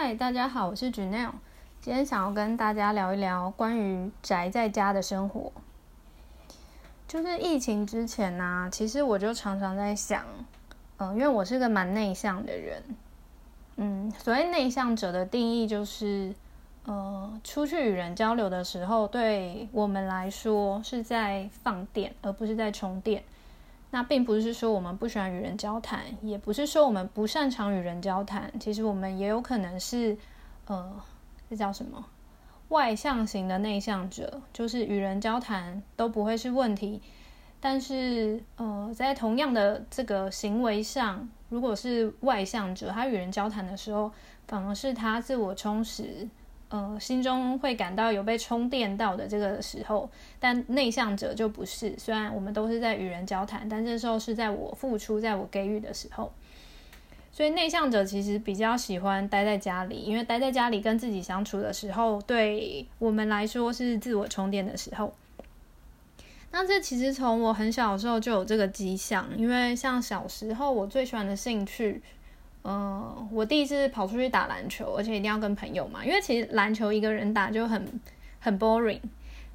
嗨，大家好，我是 Janelle。今天想要跟大家聊一聊关于宅在家的生活。就是疫情之前呢，其实我就常常在想，嗯，因为我是个蛮内向的人，嗯，所谓内向者的定义就是，呃，出去与人交流的时候，对我们来说是在放电，而不是在充电。那并不是说我们不喜欢与人交谈，也不是说我们不擅长与人交谈。其实我们也有可能是，呃，这叫什么？外向型的内向者，就是与人交谈都不会是问题。但是，呃，在同样的这个行为上，如果是外向者，他与人交谈的时候，反而是他自我充实。呃，心中会感到有被充电到的这个时候，但内向者就不是。虽然我们都是在与人交谈，但这时候是在我付出、在我给予的时候。所以内向者其实比较喜欢待在家里，因为待在家里跟自己相处的时候，对我们来说是自我充电的时候。那这其实从我很小的时候就有这个迹象，因为像小时候我最喜欢的兴趣。嗯，我第一次跑出去打篮球，而且一定要跟朋友嘛，因为其实篮球一个人打就很很 boring。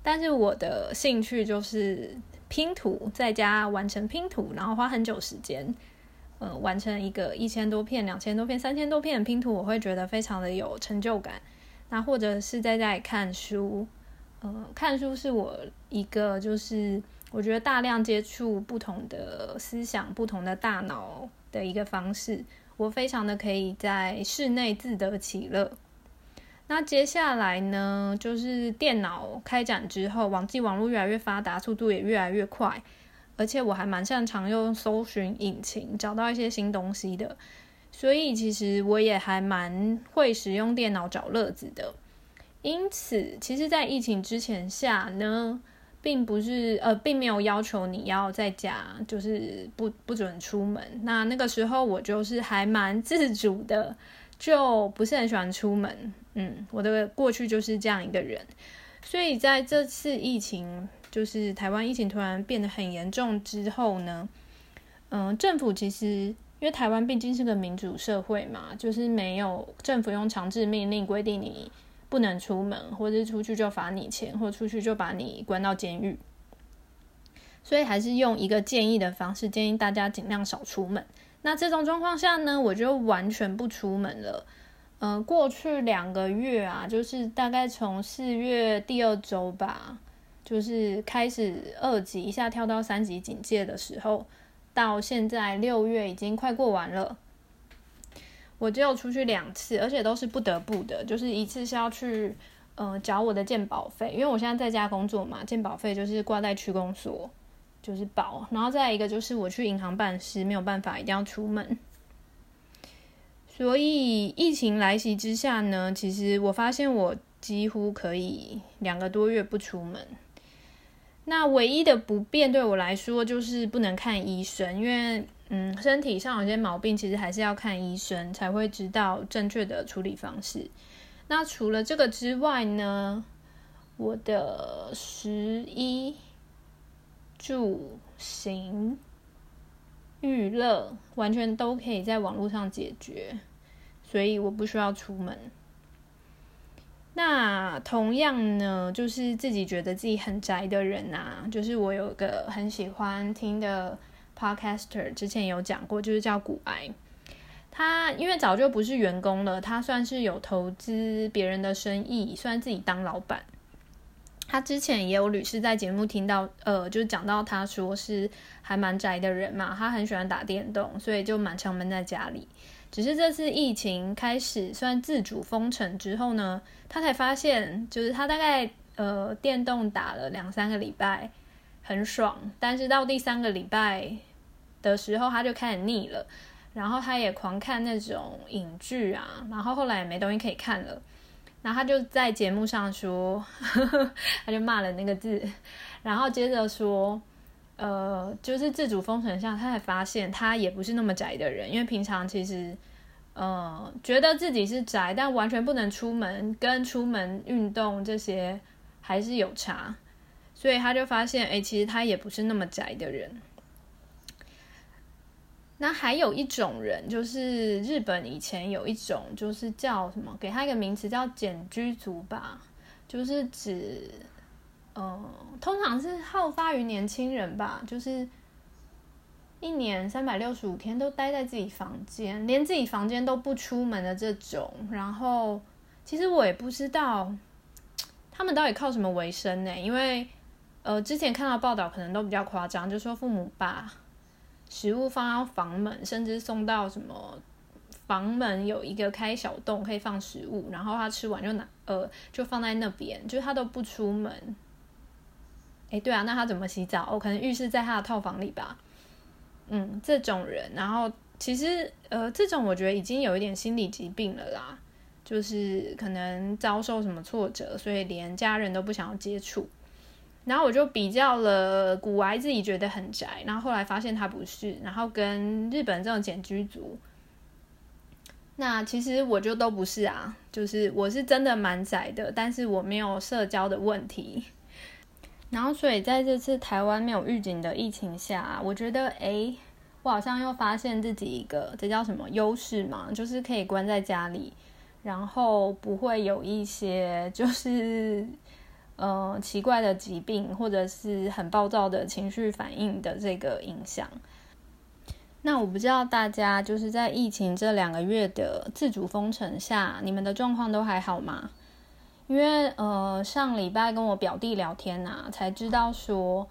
但是我的兴趣就是拼图，在家完成拼图，然后花很久时间，呃，完成一个一千多片、两千多片、三千多片的拼图，我会觉得非常的有成就感。那或者是在家里看书，呃，看书是我一个就是我觉得大量接触不同的思想、不同的大脑的一个方式。我非常的可以在室内自得其乐。那接下来呢，就是电脑开展之后，网际网络越来越发达，速度也越来越快，而且我还蛮擅长用搜寻引擎找到一些新东西的，所以其实我也还蛮会使用电脑找乐子的。因此，其实，在疫情之前下呢。并不是呃，并没有要求你要在家，就是不不准出门。那那个时候我就是还蛮自主的，就不是很喜欢出门。嗯，我的过去就是这样一个人。所以在这次疫情，就是台湾疫情突然变得很严重之后呢，嗯，政府其实因为台湾毕竟是个民主社会嘛，就是没有政府用强制命令规定你。不能出门，或者出去就罚你钱，或出去就把你关到监狱。所以还是用一个建议的方式，建议大家尽量少出门。那这种状况下呢，我就完全不出门了。嗯，过去两个月啊，就是大概从四月第二周吧，就是开始二级一下跳到三级警戒的时候，到现在六月已经快过完了。我只有出去两次，而且都是不得不的，就是一次是要去，呃，缴我的健保费，因为我现在在家工作嘛，健保费就是挂在区公所，就是保。然后再一个就是我去银行办事，没有办法，一定要出门。所以疫情来袭之下呢，其实我发现我几乎可以两个多月不出门。那唯一的不便对我来说就是不能看医生，因为。嗯，身体上有些毛病，其实还是要看医生才会知道正确的处理方式。那除了这个之外呢，我的食衣住行娱乐完全都可以在网络上解决，所以我不需要出门。那同样呢，就是自己觉得自己很宅的人啊，就是我有个很喜欢听的。Podcaster 之前有讲过，就是叫古埃，他因为早就不是员工了，他算是有投资别人的生意，算自己当老板。他之前也有屡次在节目听到，呃，就讲到他说是还蛮宅的人嘛，他很喜欢打电动，所以就蛮常闷在家里。只是这次疫情开始算自主封城之后呢，他才发现，就是他大概呃电动打了两三个礼拜。很爽，但是到第三个礼拜的时候，他就开始腻了，然后他也狂看那种影剧啊，然后后来也没东西可以看了，然后他就在节目上说，呵 呵他就骂了那个字，然后接着说，呃，就是自主封城下，他才发现他也不是那么宅的人，因为平常其实，呃，觉得自己是宅，但完全不能出门，跟出门运动这些还是有差。所以他就发现，哎，其实他也不是那么宅的人。那还有一种人，就是日本以前有一种，就是叫什么？给他一个名词叫简居族吧，就是指，嗯，通常是好发于年轻人吧，就是一年三百六十五天都待在自己房间，连自己房间都不出门的这种。然后，其实我也不知道他们到底靠什么为生呢？因为，呃，之前看到报道可能都比较夸张，就说父母把食物放到房门，甚至送到什么房门有一个开小洞可以放食物，然后他吃完就拿呃就放在那边，就是他都不出门。哎，对啊，那他怎么洗澡？哦，可能浴室在他的套房里吧。嗯，这种人，然后其实呃这种我觉得已经有一点心理疾病了啦，就是可能遭受什么挫折，所以连家人都不想要接触。然后我就比较了古埃自己觉得很宅，然后后来发现他不是，然后跟日本这种简居族，那其实我就都不是啊，就是我是真的蛮宅的，但是我没有社交的问题。然后所以在这次台湾没有预警的疫情下，我觉得哎，我好像又发现自己一个这叫什么优势嘛，就是可以关在家里，然后不会有一些就是。呃，奇怪的疾病或者是很暴躁的情绪反应的这个影响。那我不知道大家就是在疫情这两个月的自主封城下，你们的状况都还好吗？因为呃，上礼拜跟我表弟聊天啊，才知道说，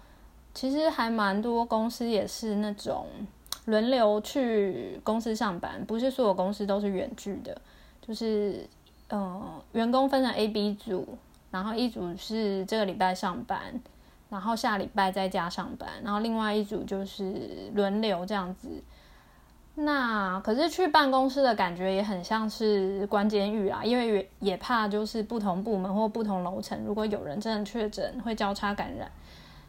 其实还蛮多公司也是那种轮流去公司上班，不是所有公司都是远距的，就是呃，员工分成 A、B 组。然后一组是这个礼拜上班，然后下礼拜在家上班，然后另外一组就是轮流这样子。那可是去办公室的感觉也很像是关监狱啊，因为也怕就是不同部门或不同楼层，如果有人真的确诊会交叉感染，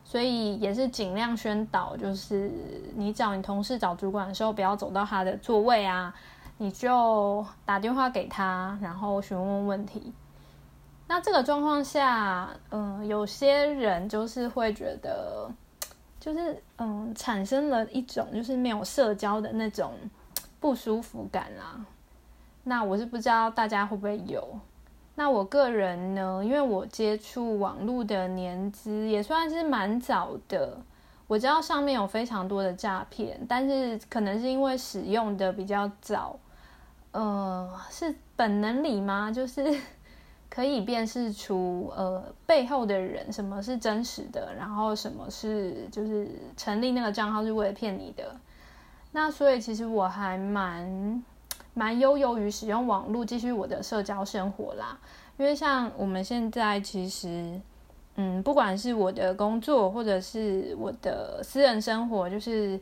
所以也是尽量宣导，就是你找你同事找主管的时候，不要走到他的座位啊，你就打电话给他，然后询问问题。那这个状况下，嗯，有些人就是会觉得，就是嗯，产生了一种就是没有社交的那种不舒服感啦。那我是不知道大家会不会有。那我个人呢，因为我接触网络的年资也算是蛮早的，我知道上面有非常多的诈骗，但是可能是因为使用的比较早，呃，是本能里吗？就是。可以辨识出呃背后的人什么是真实的，然后什么是就是成立那个账号是为了骗你的。那所以其实我还蛮蛮悠游于使用网络继续我的社交生活啦。因为像我们现在其实嗯，不管是我的工作或者是我的私人生活，就是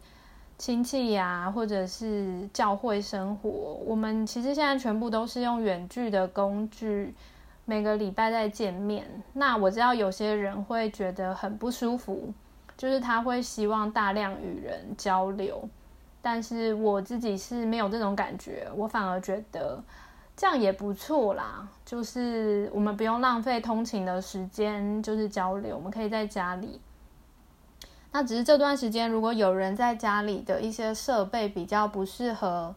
亲戚呀，或者是教会生活，我们其实现在全部都是用远距的工具。每个礼拜再见面，那我知道有些人会觉得很不舒服，就是他会希望大量与人交流，但是我自己是没有这种感觉，我反而觉得这样也不错啦，就是我们不用浪费通勤的时间，就是交流，我们可以在家里。那只是这段时间，如果有人在家里的一些设备比较不适合。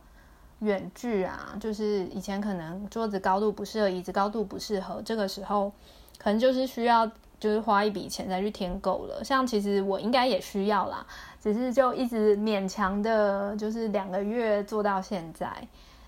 远距啊，就是以前可能桌子高度不适合，椅子高度不适合，这个时候可能就是需要就是花一笔钱再去添购了。像其实我应该也需要啦，只是就一直勉强的，就是两个月做到现在。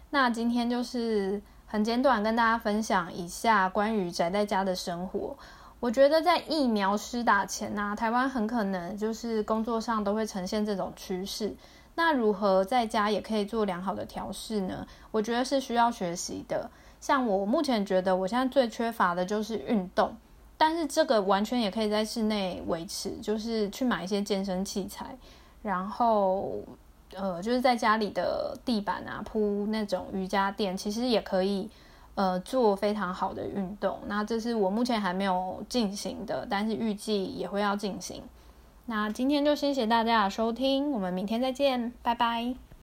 那今天就是很简短跟大家分享一下关于宅在家的生活。我觉得在疫苗施打前呢，台湾很可能就是工作上都会呈现这种趋势。那如何在家也可以做良好的调试呢？我觉得是需要学习的。像我目前觉得，我现在最缺乏的就是运动，但是这个完全也可以在室内维持，就是去买一些健身器材，然后呃，就是在家里的地板啊铺那种瑜伽垫，其实也可以呃做非常好的运动。那这是我目前还没有进行的，但是预计也会要进行。那今天就谢谢大家的收听，我们明天再见，拜拜。